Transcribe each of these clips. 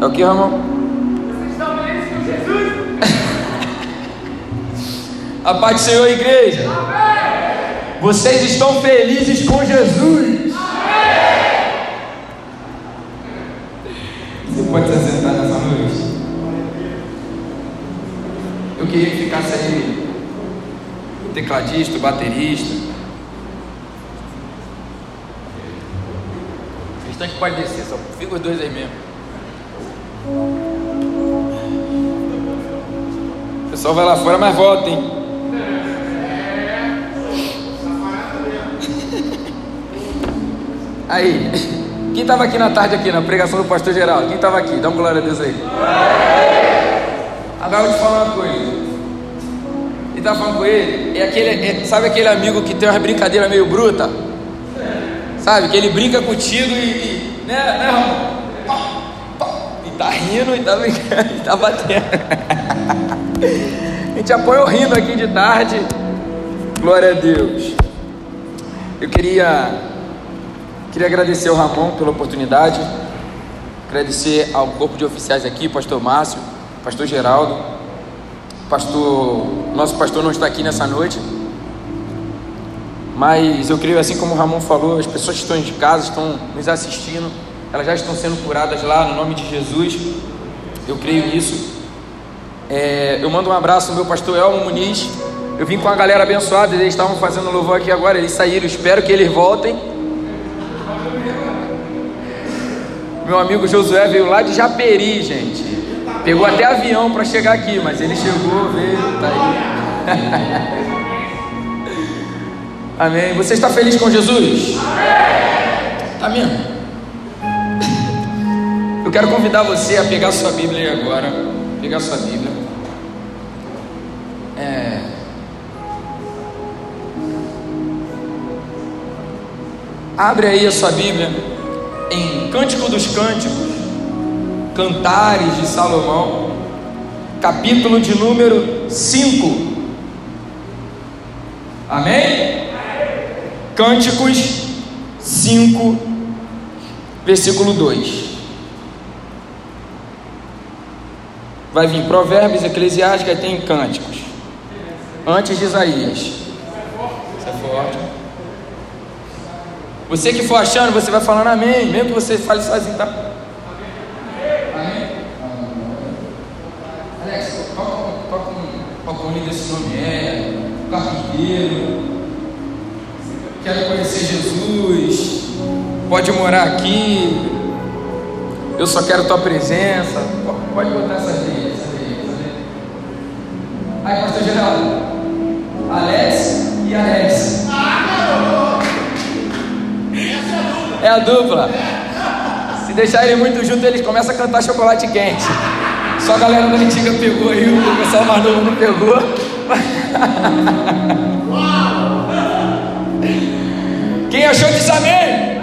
É o que, Ramon? A paz do Senhor, igreja. Amém. Vocês estão felizes com Jesus. Amém. Você pode se sentar nessa noite? Eu queria que ficasse aí tecladista, baterista. O restante pode descer, só fica os dois aí mesmo. O pessoal vai lá fora, mas volta, hein? Aí, quem estava aqui na tarde aqui na pregação do pastor Geraldo? Quem estava aqui? Dá uma glória a Deus aí. Agora eu vou te falar uma coisa. E tá falando com ele, é aquele, é, sabe aquele amigo que tem uma brincadeira meio bruta? Sabe, que ele brinca contigo e, e né, né, tá rindo e tá brincando e tá batendo. a gente apoia o rindo aqui de tarde. Glória a Deus. Eu queria Queria agradecer ao Ramon pela oportunidade, agradecer ao corpo de oficiais aqui, pastor Márcio, pastor Geraldo, pastor, nosso pastor não está aqui nessa noite, mas eu creio assim como o Ramon falou, as pessoas que estão de casa estão nos assistindo, elas já estão sendo curadas lá no nome de Jesus, eu creio nisso. É, eu mando um abraço ao meu pastor Elmo Muniz. Eu vim com a galera abençoada, eles estavam fazendo louvor aqui agora, eles saíram, espero que eles voltem Meu amigo Josué veio lá de Japeri, gente. Pegou até avião para chegar aqui, mas ele chegou, veio, tá aí. Amém. Você está feliz com Jesus? Amém. Tá mesmo? Eu quero convidar você a pegar sua Bíblia agora. Pegar sua Bíblia. É. Abre aí a sua Bíblia em Cântico dos Cânticos, Cantares de Salomão, capítulo de número 5. Amém? Cânticos 5, versículo 2. Vai vir Provérbios, Eclesiástica, tem Cânticos. Antes de Isaías. Isso é forte. Você que for achando, você vai falando amém, mesmo que você fale sozinho, tá? Amém? Alex, toca um palcone desse nome é, carpinteiro, quero conhecer Jesus, pode morar aqui, eu só quero tua presença, pode botar essa aí, essa aí, essa aí. Aí, pastor Geraldo, Alex e Alex. É a dupla. Se deixar ele muito junto, eles começam a cantar chocolate quente. Só a galera da antiga pegou aí, o pessoal mais novo não pegou. Quem achou diz amém.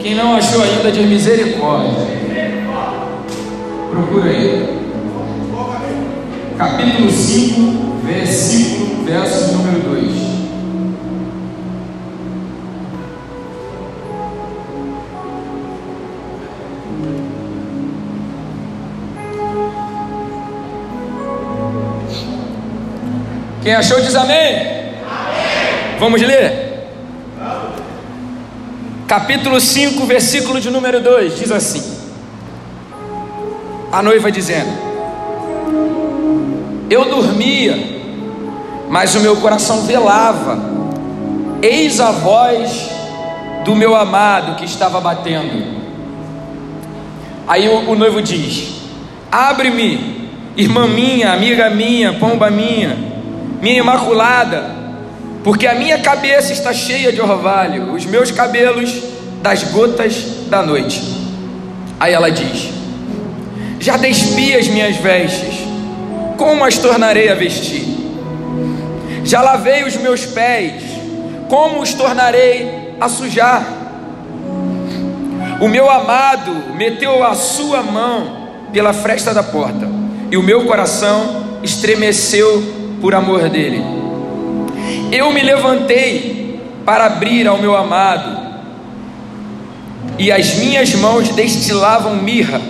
Quem não achou ainda diz misericórdia. Procura aí. Capítulo 5, versículo, verso número 2. Quem achou diz amém. amém. Vamos ler? Vamos. Capítulo 5, versículo de número 2 diz assim: A noiva dizendo: Eu dormia, mas o meu coração velava, eis a voz do meu amado que estava batendo. Aí o, o noivo diz: Abre-me, irmã minha, amiga minha, pomba minha minha imaculada, porque a minha cabeça está cheia de orvalho, os meus cabelos das gotas da noite. Aí ela diz: Já despi as minhas vestes, como as tornarei a vestir? Já lavei os meus pés, como os tornarei a sujar? O meu amado meteu a sua mão pela fresta da porta, e o meu coração estremeceu por amor dele. Eu me levantei para abrir ao meu amado, e as minhas mãos destilavam mirra,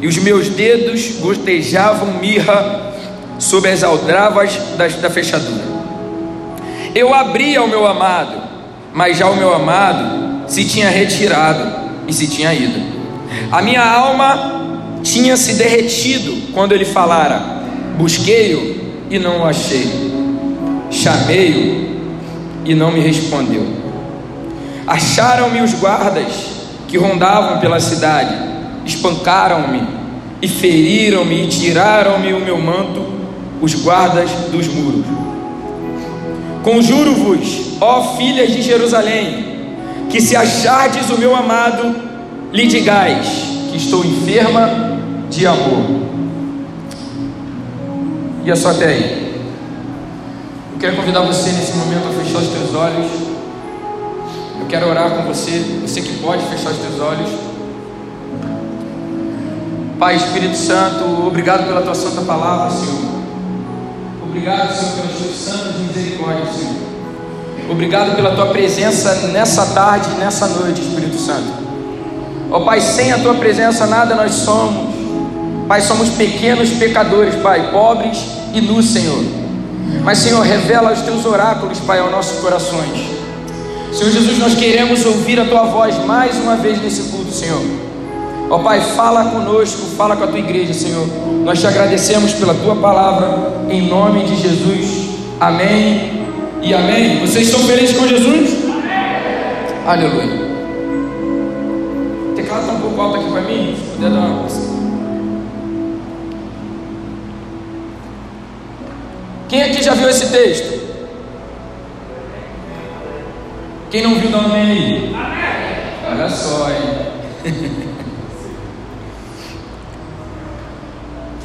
e os meus dedos gotejavam mirra sob as aldravas da, da fechadura. Eu abri ao meu amado, mas já o meu amado se tinha retirado e se tinha ido. A minha alma tinha se derretido quando ele falara: Busquei-o e não o achei, chamei-o e não me respondeu. Acharam-me os guardas que rondavam pela cidade, espancaram-me e feriram-me e tiraram-me o meu manto, os guardas dos muros. Conjuro-vos, ó filhas de Jerusalém, que se achardes o meu amado, lhe digais que estou enferma de amor. E é só até aí. Eu quero convidar você nesse momento a fechar os teus olhos. Eu quero orar com você, você que pode fechar os teus olhos. Pai Espírito Santo, obrigado pela tua santa palavra, Senhor. Obrigado, Senhor, pelas tuas santas misericórdias, Senhor. Obrigado pela tua presença nessa tarde, nessa noite, Espírito Santo. Ó Pai, sem a tua presença nada nós somos. Pai, somos pequenos pecadores, Pai, pobres e nus, Senhor. Mas, Senhor, revela os teus oráculos, Pai, aos nossos corações. Senhor Jesus, nós queremos ouvir a tua voz mais uma vez nesse culto, Senhor. Ó Pai, fala conosco, fala com a tua igreja, Senhor. Nós te agradecemos pela tua palavra, em nome de Jesus. Amém e amém. Vocês estão felizes com Jesus? Amém. Aleluia. O teclado está um pouco alto aqui para mim, se puder dar uma. Quem aqui já viu esse texto? Quem não viu, dá um amém aí. Olha só, hein?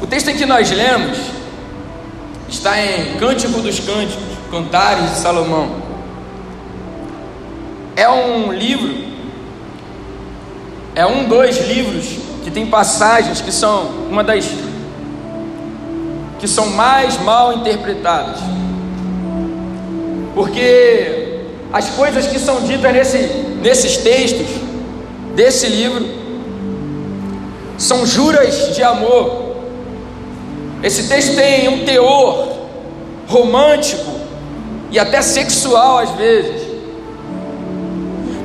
O texto em que nós lemos está em Cântico dos Cânticos, Cantares de Salomão. É um livro, é um dos livros que tem passagens que são uma das que são mais mal interpretadas. Porque as coisas que são ditas nesse, nesses textos desse livro são juras de amor esse texto tem um teor romântico e até sexual às vezes,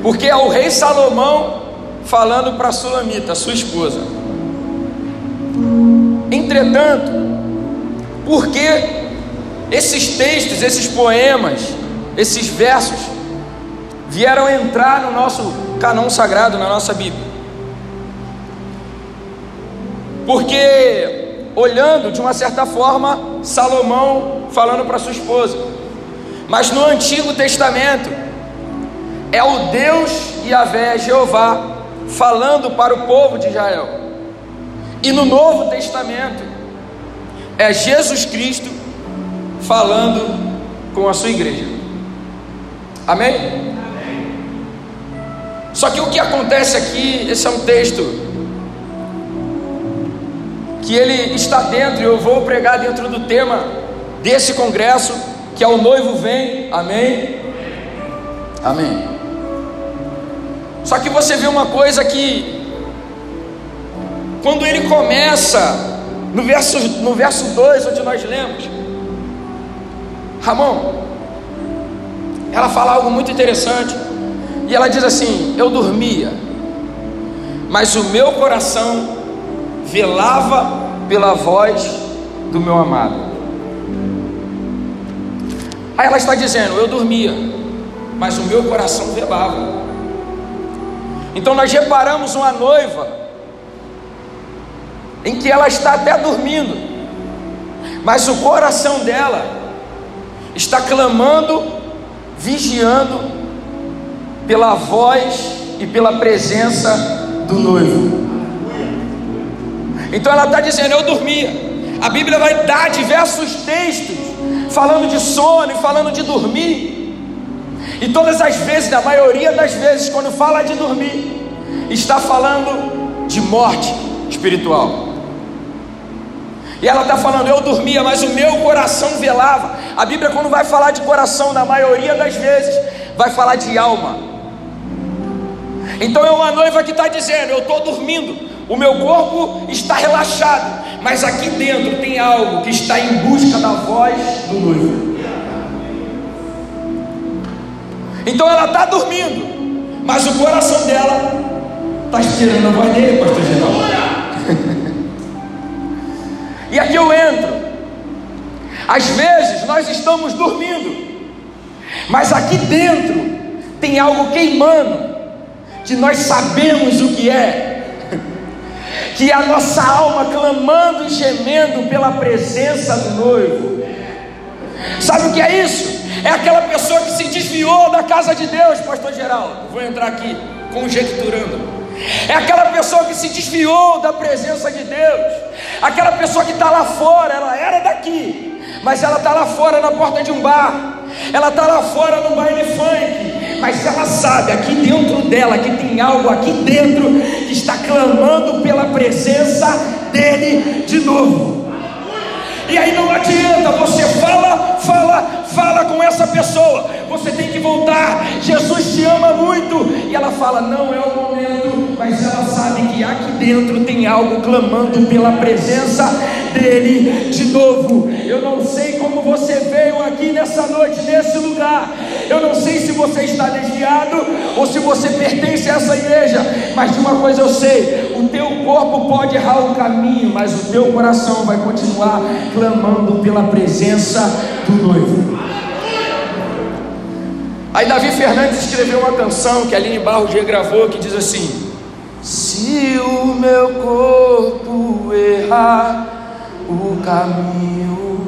porque é o rei Salomão falando para Sulamita, sua esposa. Entretanto, porque esses textos, esses poemas, esses versos vieram entrar no nosso canon sagrado, na nossa Bíblia? Porque olhando de uma certa forma Salomão falando para sua esposa. Mas no Antigo Testamento é o Deus Yahvé, Jeová, falando para o povo de Israel. E no Novo Testamento é Jesus Cristo falando com a sua igreja. Amém? Amém? Só que o que acontece aqui, esse é um texto que ele está dentro, eu vou pregar dentro do tema desse congresso, que é o noivo vem, amém? Amém. Só que você vê uma coisa que, quando ele começa, no verso, no verso 2, onde nós lemos, Ramon, ela fala algo muito interessante, e ela diz assim: Eu dormia, mas o meu coração velava pela voz do meu amado. Aí ela está dizendo: Eu dormia, mas o meu coração velava. Então nós reparamos uma noiva em que ela está até dormindo, mas o coração dela está clamando, vigiando pela voz e pela presença do noivo. Então ela está dizendo: Eu dormia. A Bíblia vai dar diversos textos falando de sono e falando de dormir. E todas as vezes, na maioria das vezes, quando fala de dormir, está falando de morte espiritual. E ela está falando, eu dormia, mas o meu coração velava. A Bíblia, quando vai falar de coração, na maioria das vezes, vai falar de alma. Então é uma noiva que está dizendo: Eu estou dormindo, o meu corpo está relaxado, mas aqui dentro tem algo que está em busca da voz do noivo. Então ela está dormindo, mas o coração dela está esperando a voz dele, pastor Geraldo. e aqui eu entro. Às vezes nós estamos dormindo, mas aqui dentro tem algo queimando, que nós sabemos o que é, que a nossa alma clamando e gemendo pela presença do noivo. Sabe o que é isso? É aquela pessoa que se desviou da casa de Deus, Pastor Geraldo. Vou entrar aqui conjecturando. É aquela pessoa que se desviou da presença de Deus. Aquela pessoa que está lá fora, ela era daqui, mas ela está lá fora na porta de um bar. Ela está lá fora no baile funk, mas ela sabe aqui dentro dela que tem algo aqui dentro que está clamando pela presença dele de novo. E aí não adianta, você fala, fala, fala com essa pessoa. Você tem que voltar. Jesus te ama muito. E ela fala: Não é o momento. Mas ela sabe que aqui dentro tem algo clamando pela presença dele de novo. Eu não sei como você veio aqui nessa noite, nesse lugar. Eu não sei se você está desviado ou se você pertence a essa igreja. Mas de uma coisa eu sei: o teu corpo pode errar o caminho, mas o teu coração vai continuar clamando pela presença do noivo. Aí Davi Fernandes escreveu uma canção que a Aline Barros regravou que diz assim: Se o meu corpo errar o caminho,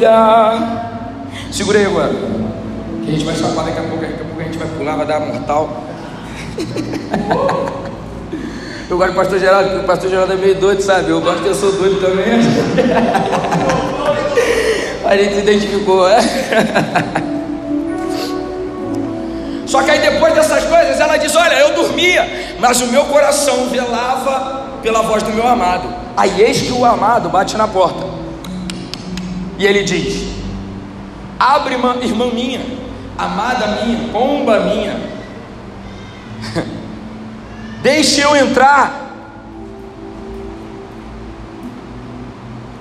mergulhar. Segura aí agora. Que a gente vai escapar daqui a pouco, daqui a pouco a gente vai pular, vai dar mortal. Eu gosto do pastor Geraldo, porque o pastor Geraldo é meio doido, sabe? Eu gosto que eu sou doido também. A gente se identificou, é? Só que aí depois dessas coisas, ela diz: Olha, eu dormia, mas o meu coração velava pela voz do meu amado. Aí eis que o amado bate na porta. E ele diz: Abre, irmã minha, amada minha, pomba minha, deixe eu entrar.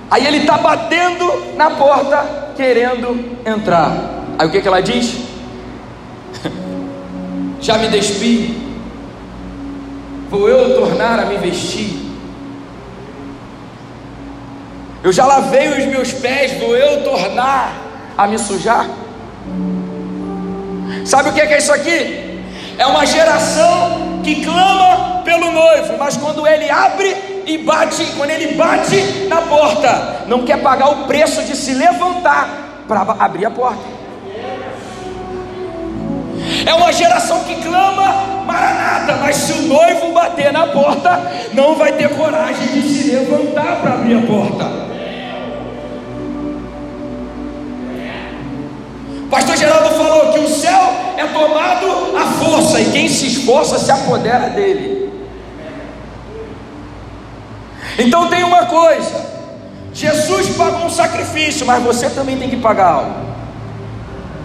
Aí ele está batendo na porta, querendo entrar. Aí o que, que ela diz? Já me despi, vou eu tornar a me vestir. Eu já lavei os meus pés, vou eu tornar a me sujar. Sabe o que é isso aqui? É uma geração que clama pelo noivo, mas quando ele abre e bate, quando ele bate na porta, não quer pagar o preço de se levantar para abrir a porta. É uma geração que clama Maranata, mas se o noivo bater na porta, não vai ter coragem de se levantar para abrir a porta. Pastor Geraldo falou que o céu é tomado à força e quem se esforça se apodera dele. Então tem uma coisa: Jesus pagou um sacrifício, mas você também tem que pagar algo,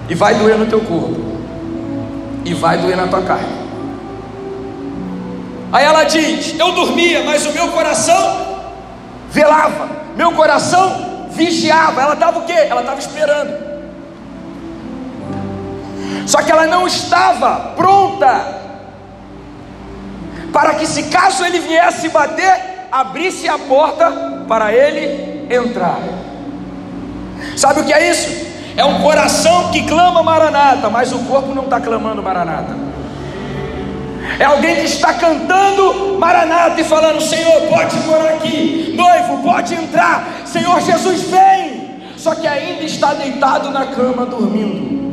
e vai doer no teu corpo, e vai doer na tua carne. Aí ela diz: Eu dormia, mas o meu coração velava, meu coração vigiava. Ela estava o quê? Ela estava esperando. Só que ela não estava pronta para que, se caso ele viesse bater, abrisse a porta para ele entrar. Sabe o que é isso? É um coração que clama Maranata, mas o corpo não está clamando Maranata. É alguém que está cantando Maranata e falando: Senhor, pode morar aqui, noivo, pode entrar, Senhor Jesus, vem. Só que ainda está deitado na cama dormindo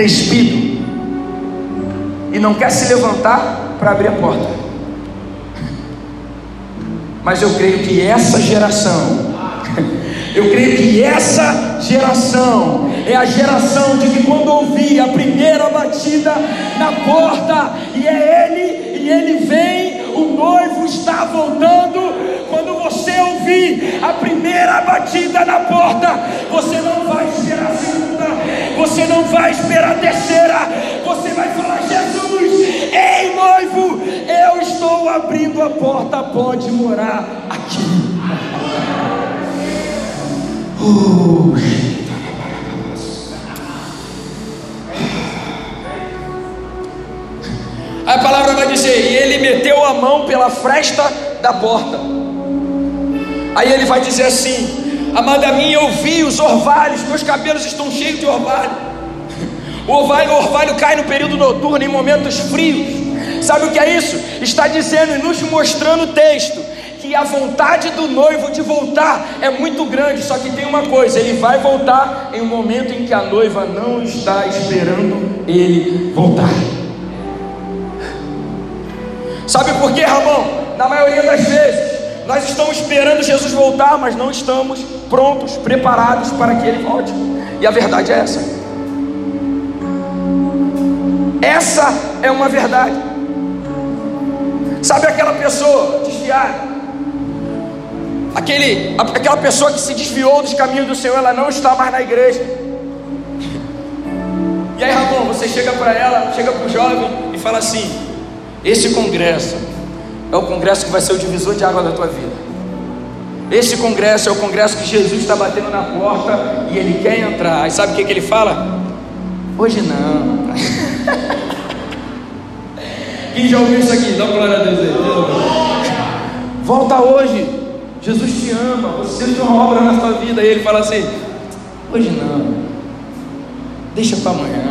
despido. e não quer se levantar para abrir a porta. Mas eu creio que essa geração, eu creio que essa geração é a geração de que quando ouvir a primeira batida na porta, e é ele, e ele vem, o noivo está voltando. Quando você ouvir a primeira batida na porta, você não vai esperar a segunda, você não vai esperar a terceira, você vai falar: Jesus, ei noivo, eu estou abrindo a porta, pode morar aqui. Uh. A palavra vai dizer: e ele meteu a mão pela fresta da porta. Aí ele vai dizer assim: Amada minha, eu vi os orvalhos, meus cabelos estão cheios de orvalho. O orvalho, o orvalho cai no período noturno, em momentos frios. Sabe o que é isso? Está dizendo e nos mostrando o texto que a vontade do noivo de voltar é muito grande, só que tem uma coisa: ele vai voltar em um momento em que a noiva não está esperando ele voltar. Sabe por quê, Ramon? Na maioria das vezes, nós estamos esperando Jesus voltar, mas não estamos prontos, preparados para que ele volte. E a verdade é essa. Essa é uma verdade. Sabe aquela pessoa desviada? Aquele, aquela pessoa que se desviou dos caminhos do Senhor, ela não está mais na igreja. E aí, Ramon, você chega para ela, chega para o jovem e fala assim: Esse congresso é o congresso que vai ser o divisor de água da tua vida. Esse congresso é o congresso que Jesus está batendo na porta e ele quer entrar. E sabe o que, que ele fala? Hoje não. Quem já ouviu isso aqui? Dá uma glória a Deus aí. Volta hoje. Jesus te ama. Você tem uma obra na sua vida. E ele fala assim: Hoje não. Deixa para amanhã.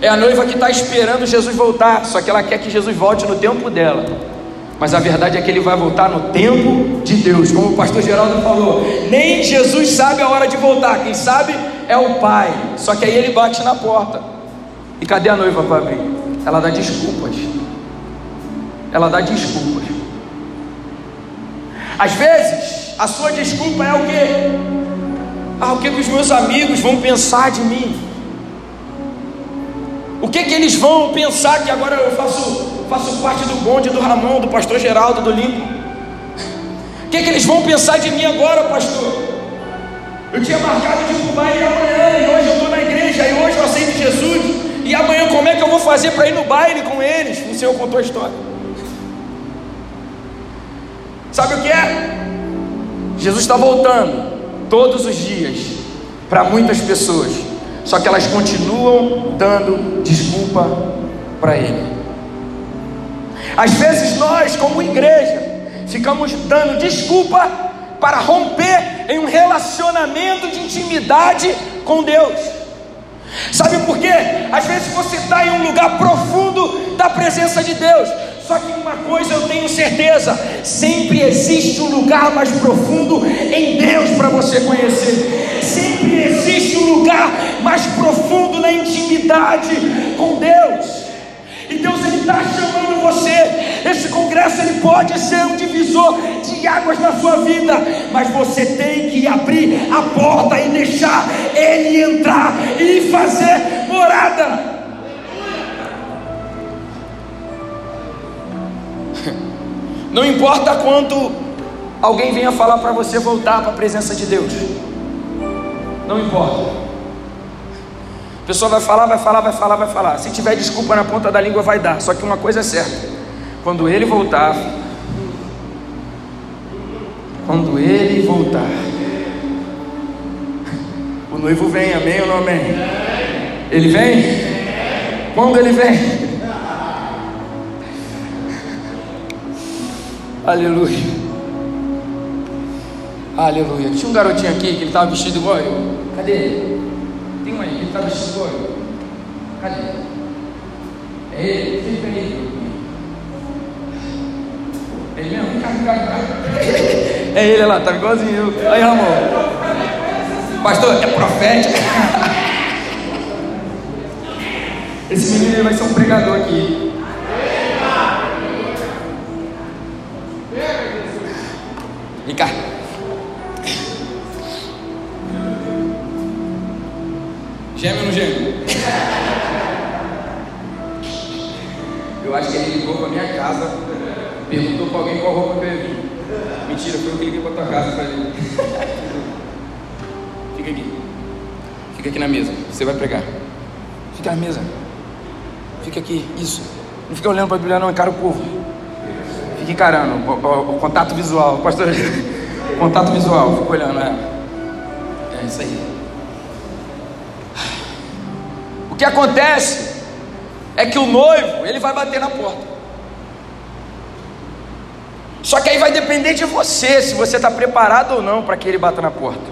É a noiva que está esperando Jesus voltar, só que ela quer que Jesus volte no tempo dela. Mas a verdade é que ele vai voltar no tempo de Deus, como o pastor Geraldo falou. Nem Jesus sabe a hora de voltar, quem sabe é o Pai. Só que aí ele bate na porta. E cadê a noiva para abrir? Ela dá desculpas. Ela dá desculpas. Às vezes, a sua desculpa é o quê? Ah, o que, que os meus amigos vão pensar de mim? O que que eles vão pensar que agora eu faço, faço parte do bonde do Ramon, do pastor Geraldo, do Limpo? O que que eles vão pensar de mim agora, pastor? Eu tinha marcado de ir baile amanhã e hoje eu estou na igreja e hoje eu aceito Jesus. E amanhã como é que eu vou fazer para ir no baile com eles? O Senhor contou a história. Sabe o que é? Jesus está voltando todos os dias para muitas pessoas só que elas continuam dando desculpa para Ele. Às vezes nós, como igreja, ficamos dando desculpa para romper em um relacionamento de intimidade com Deus. Sabe por quê? Às vezes você está em um lugar profundo da presença de Deus, só que uma coisa eu tenho certeza: sempre existe um lugar mais profundo em Deus para você conhecer sempre existe um lugar mais profundo na intimidade com Deus. E Deus está chamando você. Esse congresso ele pode ser um divisor de águas na sua vida, mas você tem que abrir a porta e deixar ele entrar e fazer morada. Não importa quanto alguém venha falar para você voltar para a presença de Deus. Não importa. A pessoa vai falar, vai falar, vai falar, vai falar. Se tiver desculpa na ponta da língua, vai dar. Só que uma coisa é certa: quando ele voltar, quando ele voltar, o noivo vem, amém ou não amém? Ele vem? Quando ele vem? Aleluia. Aleluia. Tinha um garotinho aqui que ele estava vestido igual eu. Cadê ele? Tem um aí ele está vestido igual eu. Cadê? É ele? Fica aí. É ele mesmo? É ele lá, tá igualzinho eu. Aí, Ramon. Pastor, é profético. Esse menino vai ser um pregador aqui. Eu acho que ele ligou pra minha casa, perguntou pra alguém qual roupa que eu ia vir. Mentira, foi eu que liguei pra tua casa pra ele. Fica aqui. Fica aqui na mesa. Você vai pregar. Fica na mesa. Fica aqui. Isso. Não fica olhando pra Bíblia, não. Encara o povo. Fica encarando. O, o, o contato visual. Pastor. contato visual. Fica olhando. É. é isso aí. O que acontece é que o noivo, ele vai bater na porta. Só que aí vai depender de você, se você está preparado ou não para que ele bata na porta.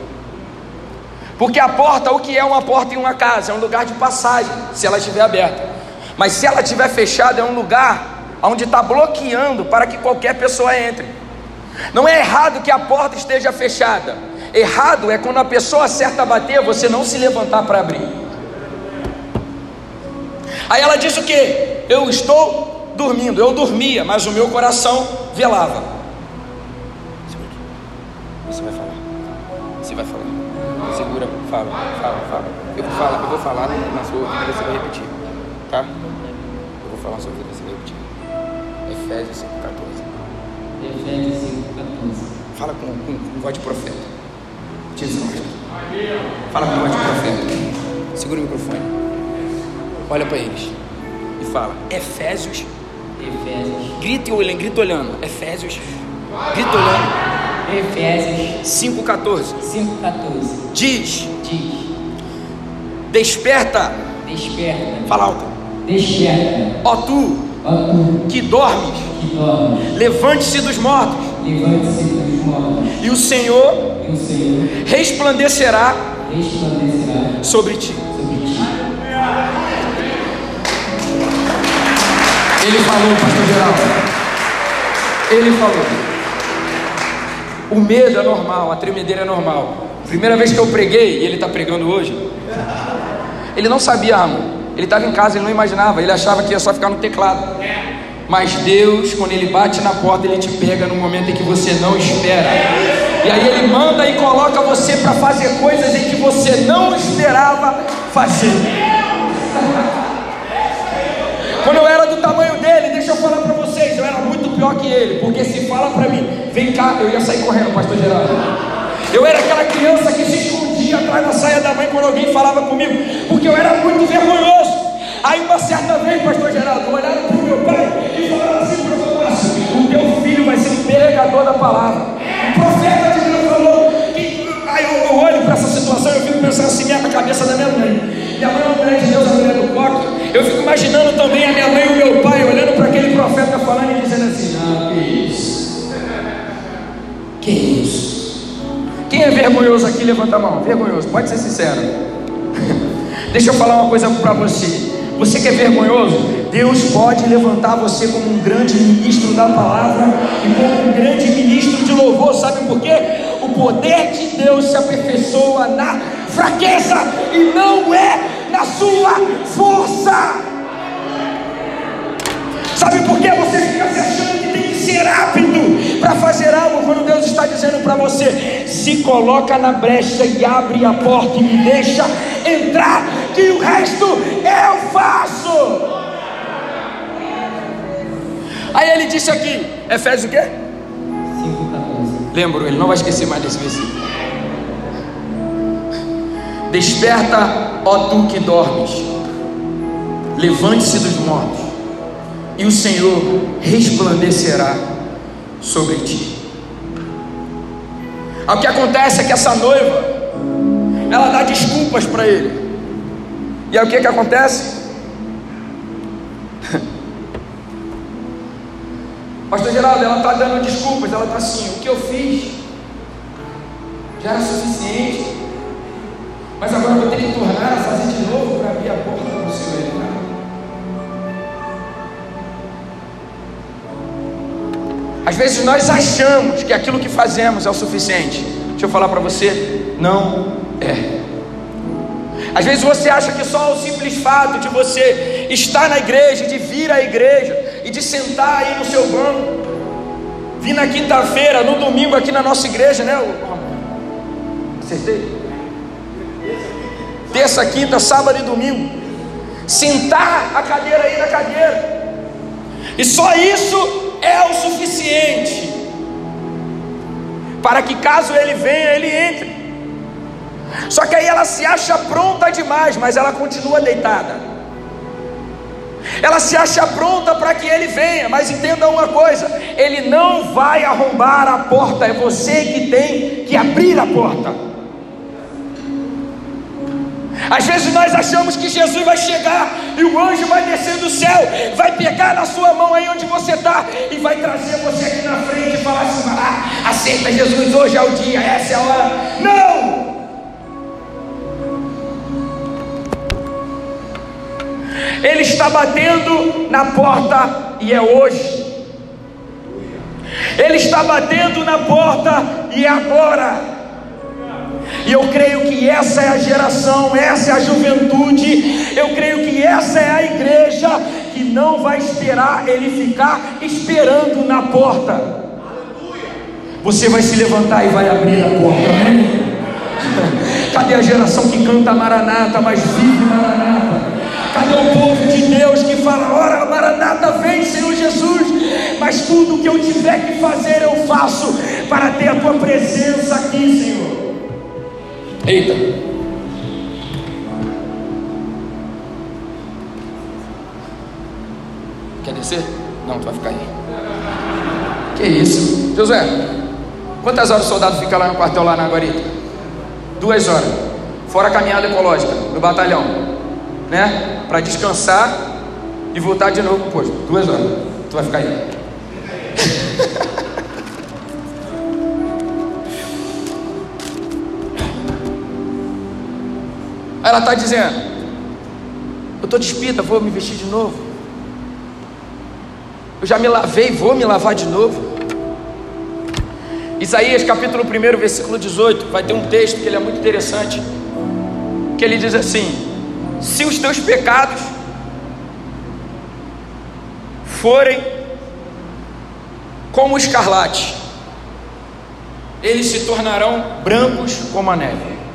Porque a porta, o que é uma porta em uma casa? É um lugar de passagem, se ela estiver aberta. Mas se ela estiver fechada, é um lugar onde está bloqueando para que qualquer pessoa entre. Não é errado que a porta esteja fechada. Errado é quando a pessoa certa bater, você não se levantar para abrir. Aí ela disse o que? Eu estou dormindo. Eu dormia, mas o meu coração velava. Você vai falar. Você vai falar. Segura, fala, fala, fala. Eu vou falar, eu vou falar na sua vida, você vai repetir. Tá? Eu vou falar na sua vida, você vai repetir. Efésios 5,14. Efésios 5,14. Fala com, com, com voz de profeta. Jesus. Fala com voz de profeta. Segura o microfone. Olha para eles. E fala. Efésios. Efésios. Grita olhando, grita olhando. Efésios. Grita olhando. Efésios 5,14. 5,14. Diz. Diz: Desperta. Desperta, Fala alto. desperta, Ó tu ó tu que dormes. que dormes, Levante-se dos mortos. levante-se dos mortos, E o Senhor e o Senhor resplandecerá resplandecerá sobre ti. sobre ti. Ele falou, pastor Geraldo. Ele falou. O medo é normal, a tremedeira é normal. Primeira vez que eu preguei, e ele está pregando hoje, ele não sabia, amor. Ele estava em casa, ele não imaginava, ele achava que ia só ficar no teclado. Mas Deus, quando Ele bate na porta, Ele te pega no momento em que você não espera. E aí Ele manda e coloca você para fazer coisas em que você não esperava fazer. Quando eu era pior que ele, porque se fala para mim, vem cá, eu ia sair correndo, pastor Geraldo. Eu era aquela criança que se escondia atrás da saia da mãe quando alguém falava comigo, porque eu era muito vergonhoso. Aí uma certa vez, pastor Geraldo, olharam para o meu pai e falaram assim para o Márcio, o teu filho vai ser um pregador da palavra. O profeta de Deus falou que. Aí eu, olho para essa situação e eu fico pensando assim, minha cabeça da minha mãe. Minha mãe é uma mulher de Deus, a mulher do coque. Eu fico imaginando também a minha mãe e o meu pai olhando para aquele profeta falando e dizendo assim: Não, que isso? Que isso? Quem é vergonhoso aqui, levanta a mão. Vergonhoso, pode ser sincero. Deixa eu falar uma coisa para você. Você que é vergonhoso, Deus pode levantar você como um grande ministro da palavra e como um grande ministro de louvor. Sabe por quê? O poder de Deus se aperfeiçoa na fraqueza e não é na sua força. Sabe por que você fica se achando que tem que ser rápido para fazer algo quando Deus está dizendo para você: se coloca na brecha e abre a porta e me deixa entrar, que o resto eu faço. Aí ele disse aqui, Efésios o quê? 5,14. Lembro, ele não vai esquecer mais desse versículo. Desperta, ó tu que dormes, levante-se dos mortos, e o Senhor resplandecerá sobre ti. O que acontece é que essa noiva, ela dá desculpas para ele. E aí o que, que acontece? Pastor Geraldo, ela está dando desculpas, ela está assim, o que eu fiz já era suficiente. Mas agora eu vou ter que tornar a fazer de novo para abrir a porta para o Senhor entrar. Às vezes nós achamos que aquilo que fazemos é o suficiente. Deixa eu falar para você, não é. Às vezes você acha que só o simples fato de você estar na igreja, de vir à igreja e de sentar aí no seu banco. Vir na quinta-feira, no domingo aqui na nossa igreja, né? Acertei? Terça, quinta, sábado e domingo. Sentar a cadeira aí na cadeira. E só isso é o suficiente para que caso ele venha, ele entre. Só que aí ela se acha pronta demais, mas ela continua deitada. Ela se acha pronta para que ele venha, mas entenda uma coisa: ele não vai arrombar a porta, é você que tem que abrir a porta. Às vezes nós achamos que Jesus vai chegar e o anjo vai descer do céu, vai pegar na sua mão aí onde você está e vai trazer você aqui na frente e falar assim: ah, aceita Jesus, hoje é o dia, essa é a hora. Não! Ele está batendo na porta e é hoje. Ele está batendo na porta e é agora. E eu creio que essa é a geração, essa é a juventude, eu creio que essa é a igreja que não vai esperar ele ficar esperando na porta. Você vai se levantar e vai abrir a porta? Cadê a geração que canta Maranata, mas vive Maranata? Cadê o povo de Deus que fala: Ora, Maranata vem, Senhor Jesus, mas tudo que eu tiver que fazer eu faço para ter a tua presença aqui, Senhor. Eita! Quer descer? Não, tu vai ficar aí. Que isso? José, quantas horas o soldado fica lá no quartel lá na Guarita? Duas horas. Fora a caminhada ecológica no batalhão. Né? Para descansar e voltar de novo pro posto. Duas horas. Tu vai ficar aí. Ela está dizendo: Eu estou despida, vou me vestir de novo. Eu já me lavei, vou me lavar de novo. Isaías capítulo 1, versículo 18, vai ter um texto que ele é muito interessante, que ele diz assim: Se os teus pecados forem como o escarlate, eles se tornarão brancos como a neve.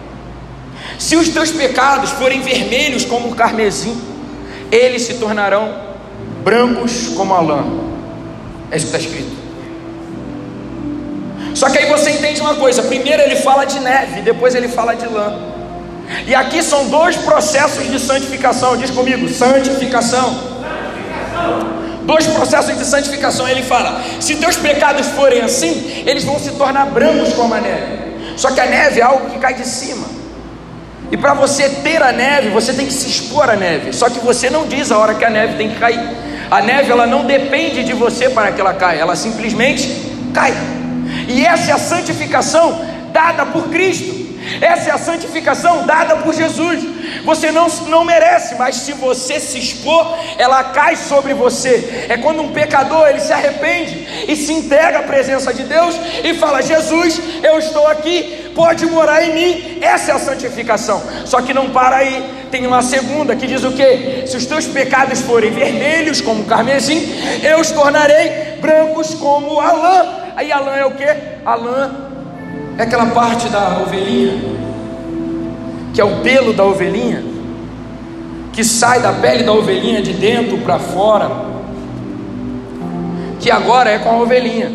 Se os teus pecados forem vermelhos como o carmesim, eles se tornarão brancos como a lã. É isso que está escrito. Só que aí você entende uma coisa: primeiro ele fala de neve, depois ele fala de lã. E aqui são dois processos de santificação. Diz comigo: santificação. santificação. Dois processos de santificação. Ele fala: se teus pecados forem assim, eles vão se tornar brancos como a neve. Só que a neve é algo que cai de cima. E para você ter a neve, você tem que se expor à neve. Só que você não diz a hora que a neve tem que cair. A neve ela não depende de você para que ela caia, ela simplesmente cai. E essa é a santificação dada por Cristo. Essa é a santificação dada por Jesus. Você não, não merece, mas se você se expor, ela cai sobre você. É quando um pecador ele se arrepende e se entrega à presença de Deus e fala: Jesus, eu estou aqui, pode morar em mim. Essa é a santificação. Só que não para aí. Tem uma segunda que diz o que? Se os teus pecados forem vermelhos como carmesim, eu os tornarei brancos como a lã. Aí a lã é o que? A lã é aquela parte da ovelhinha que é o pelo da ovelhinha, que sai da pele da ovelhinha de dentro para fora, que agora é com a ovelhinha.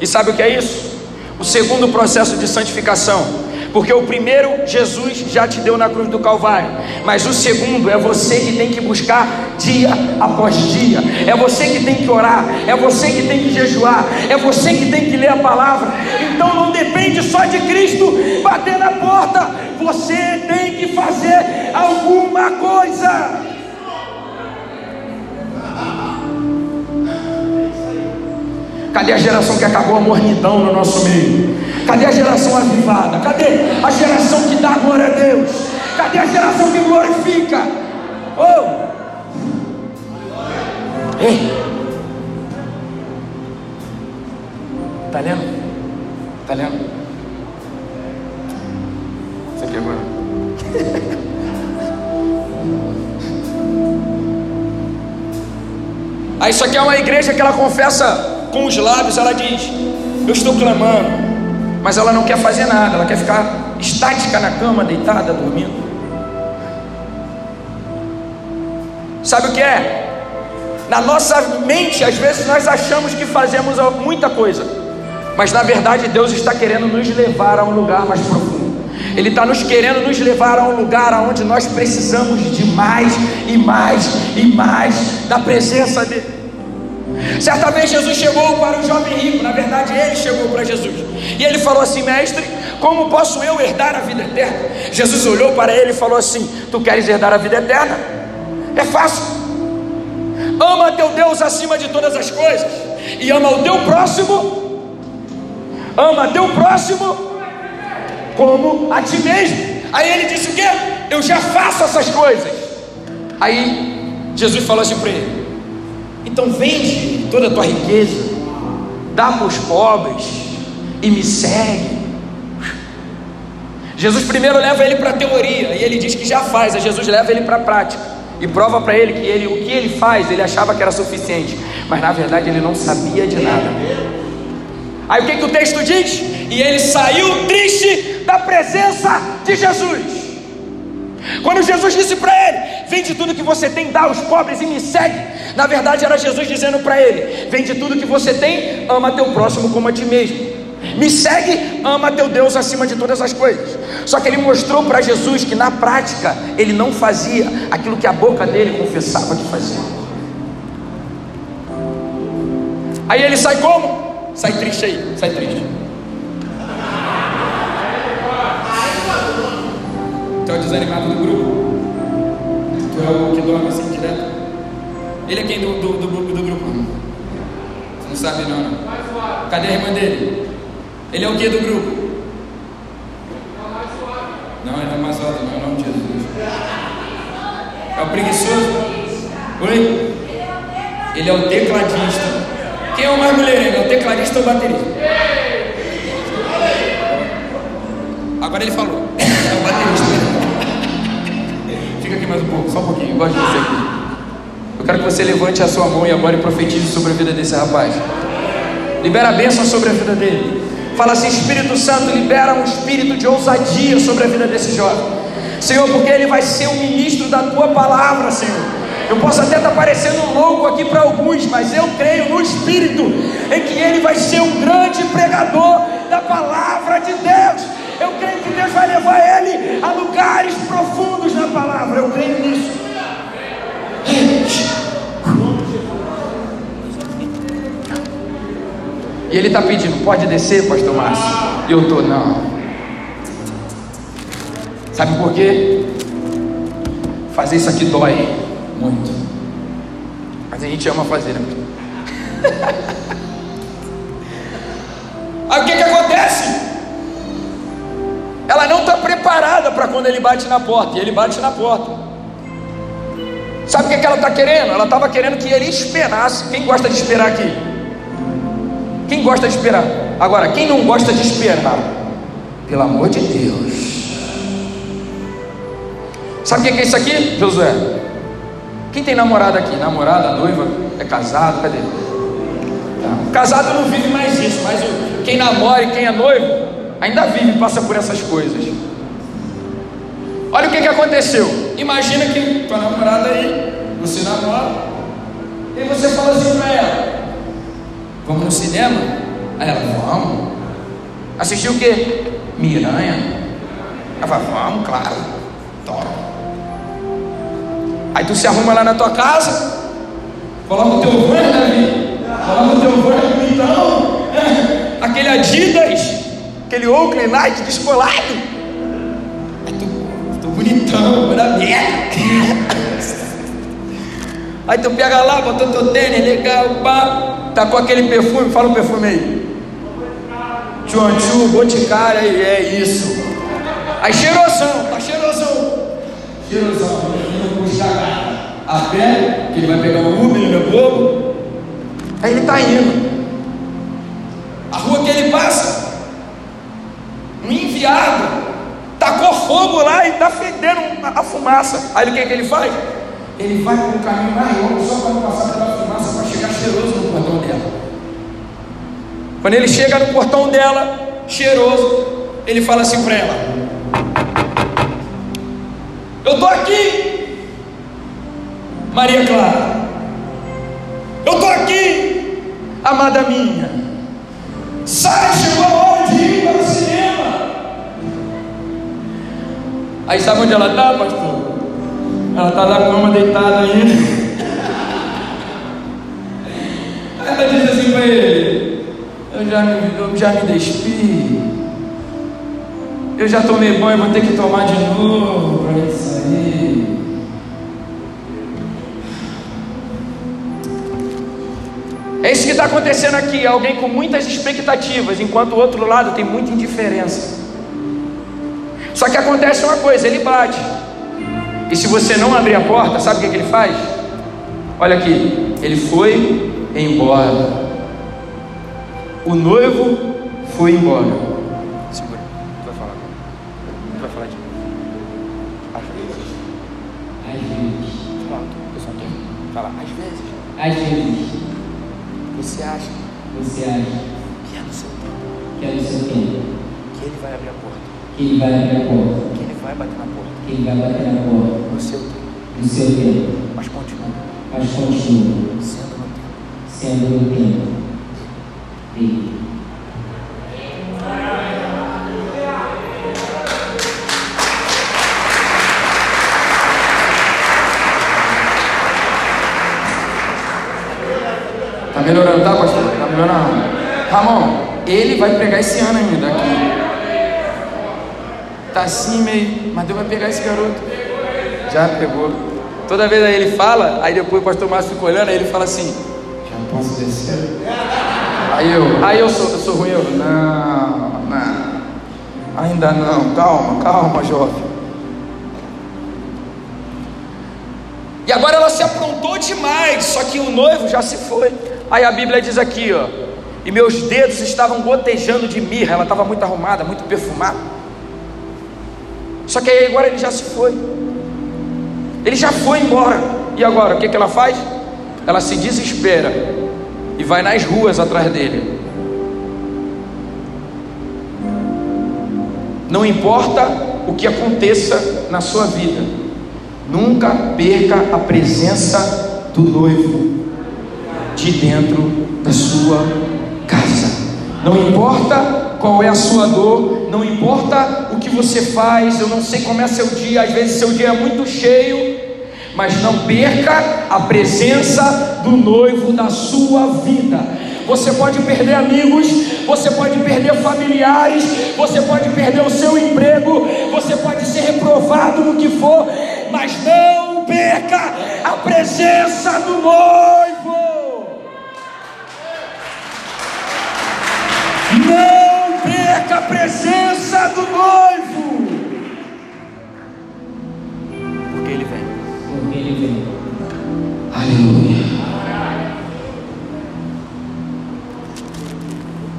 E sabe o que é isso? O segundo processo de santificação. Porque o primeiro Jesus já te deu na cruz do Calvário, mas o segundo é você que tem que buscar dia após dia, é você que tem que orar, é você que tem que jejuar, é você que tem que ler a palavra. Então não depende só de Cristo bater na porta, você tem que fazer alguma coisa. Cadê a geração que acabou a mornidão no nosso meio? Cadê a geração avivada? Cadê a geração que dá glória a Deus? Cadê a geração que glorifica? Oh! Ei! Tá lendo? Tá lendo? Isso aqui agora. Aí isso aqui é uma igreja que ela confessa com os lábios, ela diz: Eu estou clamando, mas ela não quer fazer nada, ela quer ficar estática na cama, deitada, dormindo. Sabe o que é? Na nossa mente, às vezes nós achamos que fazemos muita coisa, mas na verdade Deus está querendo nos levar a um lugar mais profundo. Ele está nos querendo nos levar a um lugar onde nós precisamos de mais e mais e mais da presença dele. Certa vez Jesus chegou para o jovem rico, na verdade ele chegou para Jesus, e ele falou assim: Mestre, como posso eu herdar a vida eterna? Jesus olhou para ele e falou assim: Tu queres herdar a vida eterna? É fácil. Ama teu Deus acima de todas as coisas e ama o teu próximo. Ama teu próximo como a ti mesmo. Aí ele disse o quê? Eu já faço essas coisas. Aí Jesus falou assim para ele: Então vende toda a tua riqueza, dá para os pobres e me segue. Jesus primeiro leva ele para a teoria e ele diz que já faz, Jesus leva ele para a prática e prova para ele que ele, o que ele faz, ele achava que era suficiente, mas na verdade ele não sabia de nada. Aí o que, que o texto diz? E ele saiu triste da presença de Jesus. Quando Jesus disse para ele: Vende tudo que você tem, dá aos pobres e me segue. Na verdade, era Jesus dizendo para ele: Vende tudo que você tem, ama teu próximo como a ti mesmo. Me segue, ama teu Deus acima de todas as coisas. Só que ele mostrou para Jesus que na prática ele não fazia aquilo que a boca dele confessava que fazia. Aí ele sai como? Sai triste aí, sai triste. Tu é o desanimado do grupo. Tu é o que dorme assim direto. Ele é quem do, do, do, do grupo? Você não sabe não. Cadê a irmã dele? Ele é o que do grupo? Não, ele é mais alto, não é o nome de Jesus. É o preguiçoso? Oi? Ele é o tecladista. Quem é o mais mulherengo? É o tecladista ou o baterista? Agora ele falou. Aqui mais um pouco, só um pouquinho. Eu gosto de você aqui. Eu quero que você levante a sua mão e agora profetize sobre a vida desse rapaz. Libera a bênção sobre a vida dele. Fala assim: Espírito Santo, libera um espírito de ousadia sobre a vida desse jovem. Senhor, porque ele vai ser o ministro da tua palavra, Senhor. Eu posso até estar parecendo louco aqui para alguns, mas eu creio no Espírito em que ele vai ser um grande pregador palavra. Eu creio nisso. E ele está pedindo, pode descer, pastor Márcio? E eu estou, não. Sabe por quê? Fazer isso aqui dói muito. Mas a gente ama fazer, né? Quando ele bate na porta. E ele bate na porta. Sabe o que, que ela está querendo? Ela estava querendo que ele esperasse. Quem gosta de esperar aqui? Quem gosta de esperar? Agora, quem não gosta de esperar? Pelo amor de Deus. Sabe o que é isso aqui, Josué? Quem tem namorada aqui? Namorada, noiva, é casado? Cadê? Tá. Casado não vive mais isso, mas quem namora e quem é noivo ainda vive passa por essas coisas. Olha o que, que aconteceu. Imagina que tua namorada aí, você namora, e você fala assim para ela: Vamos no cinema? Aí ela, vamos. Assistiu o quê? Miranha. Ela fala, vamos, claro. Top. Aí tu se arruma lá na tua casa, coloca o teu van, Davi. Coloca o teu van então. Aquele Adidas, aquele Oakley Nike descolado. Aí bonitão, da merda. Aí tu pega lá, botou teu tênis, legal, pá, tá com aquele perfume, fala o perfume aí. Tchonchu, boticária, é isso. Aí cheirosão, tá cheirosão. Cheirosão, não custa a pé, que ele vai pegar um Uber, ele é bobo. Aí ele tá indo. A rua que ele passa, um enviado, tacou fogo lá e tá fedendo a fumaça. Aí o que, que ele faz? ele vai para um caminho longo só para não passar pela fumaça para chegar cheiroso no portão dela. Quando ele chega no portão dela, cheiroso, ele fala assim para ela: Eu estou aqui, Maria Clara. Eu estou aqui, amada minha. Sai, chegou a hora de ir para Aí sabe onde ela está, pastor? Ela está na cama deitada ainda. Aí ela diz assim para ele: eu já, me, eu já me despi. Eu já tomei banho, vou ter que tomar de novo para gente sair. É isso que está acontecendo aqui. Alguém com muitas expectativas, enquanto o outro lado tem muita indiferença. Só que acontece uma coisa: ele bate. E se você não abrir a porta, sabe o que, que ele faz? Olha aqui, ele foi embora. O noivo foi embora. Segura, tu vai falar. Tu vai falar de Às vezes. Às vezes. Fala, eu só tô. Fala, às vezes. Às vezes. Você acha Você acha que é no seu tempo que é no seu tempo que ele vai abrir a porta, ele vai abrir a porta, que ele vai bater na porta que ele vai bater na porta no seu tempo, no seu tempo, mas continua mas continua sendo no tempo. sendo no tempo dele. Tá melhorando, tá, pastor? Tá melhorando. Ramon, ele vai pegar esse ano ainda aqui. Tá assim meio, mas Deus vai pegar esse garoto. Já pegou. Toda vez aí ele fala, aí depois o pastor Márcio fica olhando, aí ele fala assim: Já posso descer? Aí eu, aí eu sou, eu sou ruim, eu, não, não, ainda não, calma, calma, jovem. E agora ela se aprontou demais, só que o noivo já se foi. Aí a Bíblia diz aqui, ó. E meus dedos estavam gotejando de mirra, ela estava muito arrumada, muito perfumada. Só que aí agora ele já se foi. Ele já foi embora. E agora, o que, que ela faz? Ela se desespera e vai nas ruas atrás dele. Não importa o que aconteça na sua vida, nunca perca a presença do noivo de dentro da sua casa. Não importa qual é a sua dor, não importa o que você faz, eu não sei como é seu dia, às vezes seu dia é muito cheio, mas não perca a presença do noivo na sua vida. Você pode perder amigos, você pode perder familiares, você pode perder o seu emprego, você pode ser reprovado no que for, mas não perca a presença do noivo. Perca a presença do noivo, porque ele vem. Porque ele vem. Aleluia.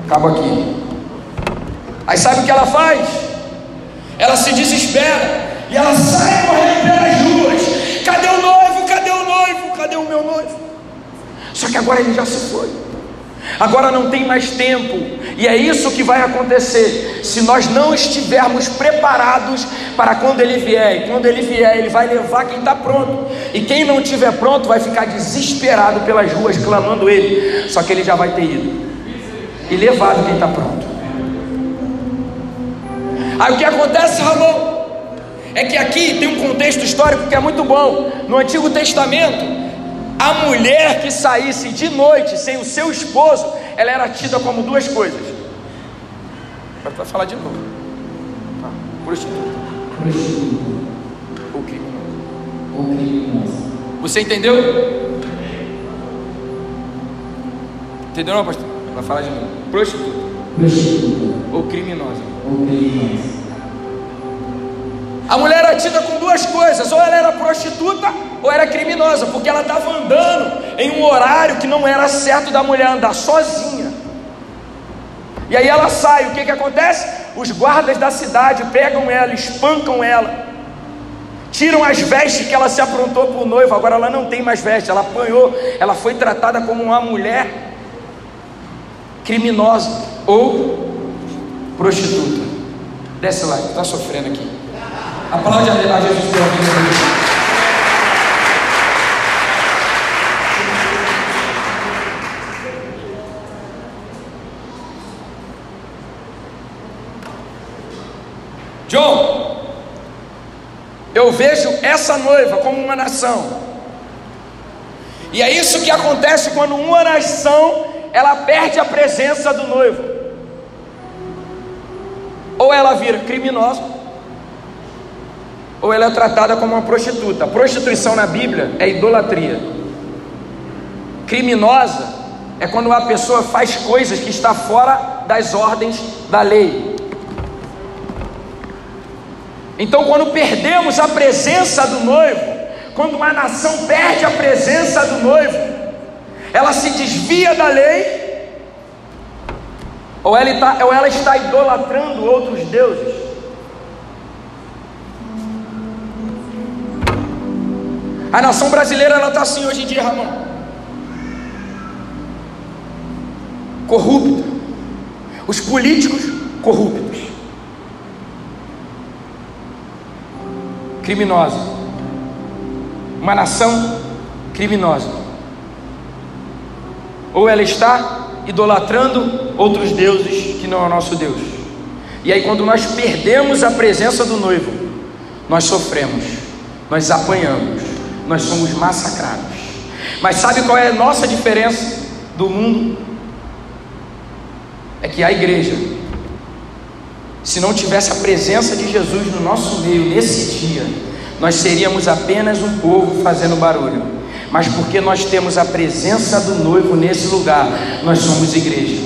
Acaba aqui. Aí sabe o que ela faz? Ela se desespera e ela sai correndo pelas ruas. Cadê o noivo? Cadê o noivo? Cadê o meu noivo? Só que agora ele já se foi. Agora não tem mais tempo. E é isso que vai acontecer se nós não estivermos preparados para quando ele vier. E quando ele vier, ele vai levar quem está pronto. E quem não estiver pronto vai ficar desesperado pelas ruas clamando ele. Só que ele já vai ter ido e levado quem está pronto. Aí o que acontece, Ramon? É que aqui tem um contexto histórico que é muito bom. No Antigo Testamento, a mulher que saísse de noite sem o seu esposo, ela era tida como duas coisas. Agora vai falar de novo. Tá. Prostituta Prostituta ou criminosa. ou criminosa. Você entendeu? Entendeu não, pastor? Vai falar de novo. Prostituta Prostituta ou criminosa. ou criminosa. A mulher era tida com duas coisas: ou ela era prostituta ou era criminosa, porque ela estava andando em um horário que não era certo da mulher andar sozinha. E aí ela sai, o que, que acontece? Os guardas da cidade pegam ela, espancam ela, Tiram as vestes que ela se aprontou para o noivo, agora ela não tem mais veste, ela apanhou, ela foi tratada como uma mulher criminosa ou prostituta. Desce lá, está sofrendo aqui. Aplaude a Jesus pela vida dele. John, eu vejo essa noiva como uma nação. E é isso que acontece quando uma nação ela perde a presença do noivo. Ou ela vira criminosa, ou ela é tratada como uma prostituta. Prostituição na Bíblia é idolatria. Criminosa é quando uma pessoa faz coisas que está fora das ordens da lei. Então, quando perdemos a presença do noivo, quando uma nação perde a presença do noivo, ela se desvia da lei, ou ela está, ou ela está idolatrando outros deuses. A nação brasileira ela está assim hoje em dia, Ramon. Corrupta. Os políticos corruptos. criminosa. Uma nação criminosa. Ou ela está idolatrando outros deuses que não é o nosso Deus. E aí, quando nós perdemos a presença do noivo, nós sofremos, nós apanhamos, nós somos massacrados. Mas sabe qual é a nossa diferença do mundo? É que a igreja se não tivesse a presença de Jesus no nosso meio nesse dia, nós seríamos apenas um povo fazendo barulho. Mas porque nós temos a presença do noivo nesse lugar, nós somos igreja.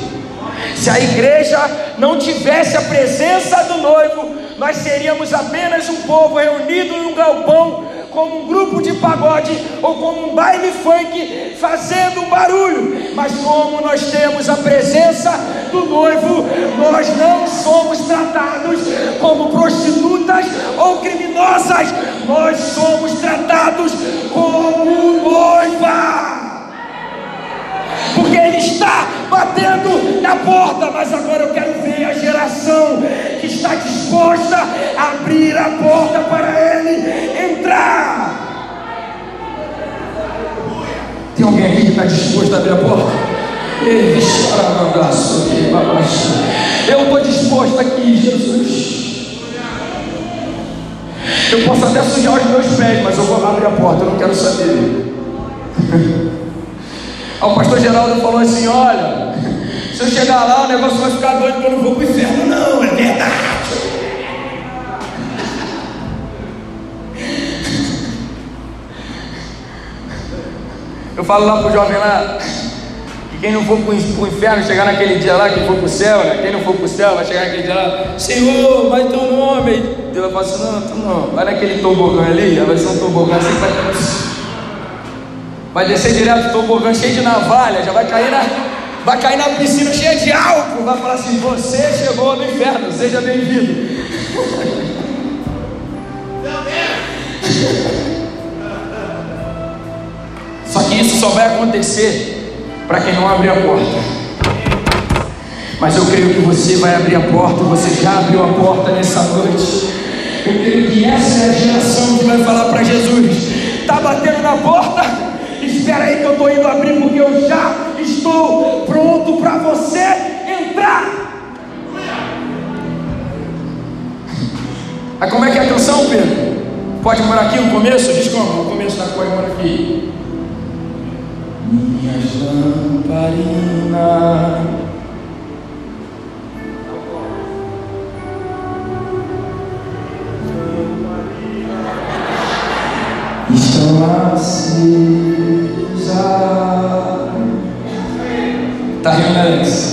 Se a igreja não tivesse a presença do noivo, nós seríamos apenas um povo reunido num galpão como um grupo de pagode ou como um baile funk fazendo um barulho, mas como nós temos a presença do noivo, nós não somos tratados como prostitutas ou criminosas, nós somos tratados como noiva Ele está batendo na porta. Mas agora eu quero ver a geração que está disposta a abrir a porta para Ele entrar. Tem alguém aqui que está disposto a abrir a porta? Eu estou disposto aqui, Jesus. Eu posso até sujar os meus pés, mas eu vou abrir a porta, eu não quero saber. o pastor Geraldo falou assim: Olha, se eu chegar lá, o negócio vai ficar doido que eu não vou para o inferno. Não, é verdade. Eu falo lá pro jovem lá, que quem não for para o inferno chegar naquele dia lá, quem for para o céu, né? Quem não for para o céu vai chegar naquele dia lá, Senhor, vai ter um nome. Deus vai falar assim, não, não, vai naquele tobogã ali, vai ser um tobogã assim, vai Vai descer direto do tobogã cheio de navalha, já vai cair na, vai cair na piscina cheia de álcool. Vai falar assim: Você chegou no inferno, seja bem-vindo. Só que isso só vai acontecer para quem não abrir a porta. Mas eu creio que você vai abrir a porta, você já abriu a porta nessa noite. Eu creio que essa é a geração que vai falar para Jesus: está batendo na porta? Espera aí que eu estou indo abrir, porque eu já estou pronto para você entrar. Aí como é que é a canção, Pedro? Pode morar aqui no começo? Diz como? No começo da pode morar aqui. Minhas lamparinas estão assim. Está rindo,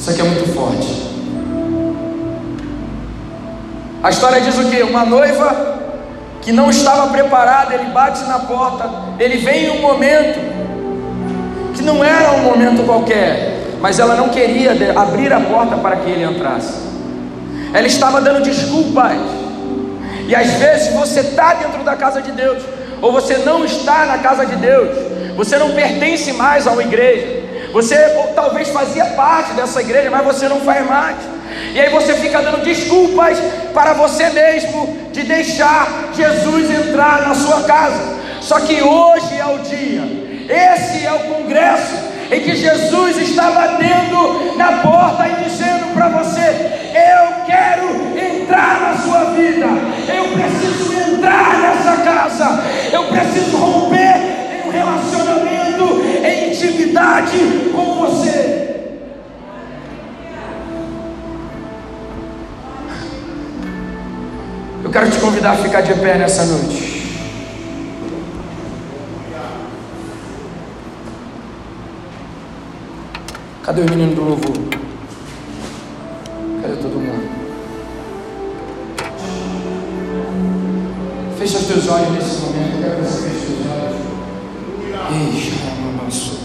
Isso aqui é muito forte. A história diz o que? Uma noiva que não estava preparada, ele bate na porta, ele vem em um momento que não era um momento qualquer, mas ela não queria abrir a porta para que ele entrasse. Ela estava dando desculpas. E às vezes você está dentro da casa de Deus, ou você não está na casa de Deus, você não pertence mais a uma igreja, você talvez fazia parte dessa igreja, mas você não faz mais. E aí você fica dando desculpas para você mesmo de deixar Jesus entrar na sua casa. Só que hoje é o dia, esse é o congresso em que Jesus está batendo na porta e dizendo para você: Eu quero entrar na sua vida, eu preciso entrar nessa casa, eu preciso romper relacionamento, intimidade com você. Eu quero te convidar a ficar de pé nessa noite. Cadê os meninos do louvor? Cadê todo mundo? Fecha os teus olhos nesse momento. Eu quero que você feche os teus olhos. Ei, chama,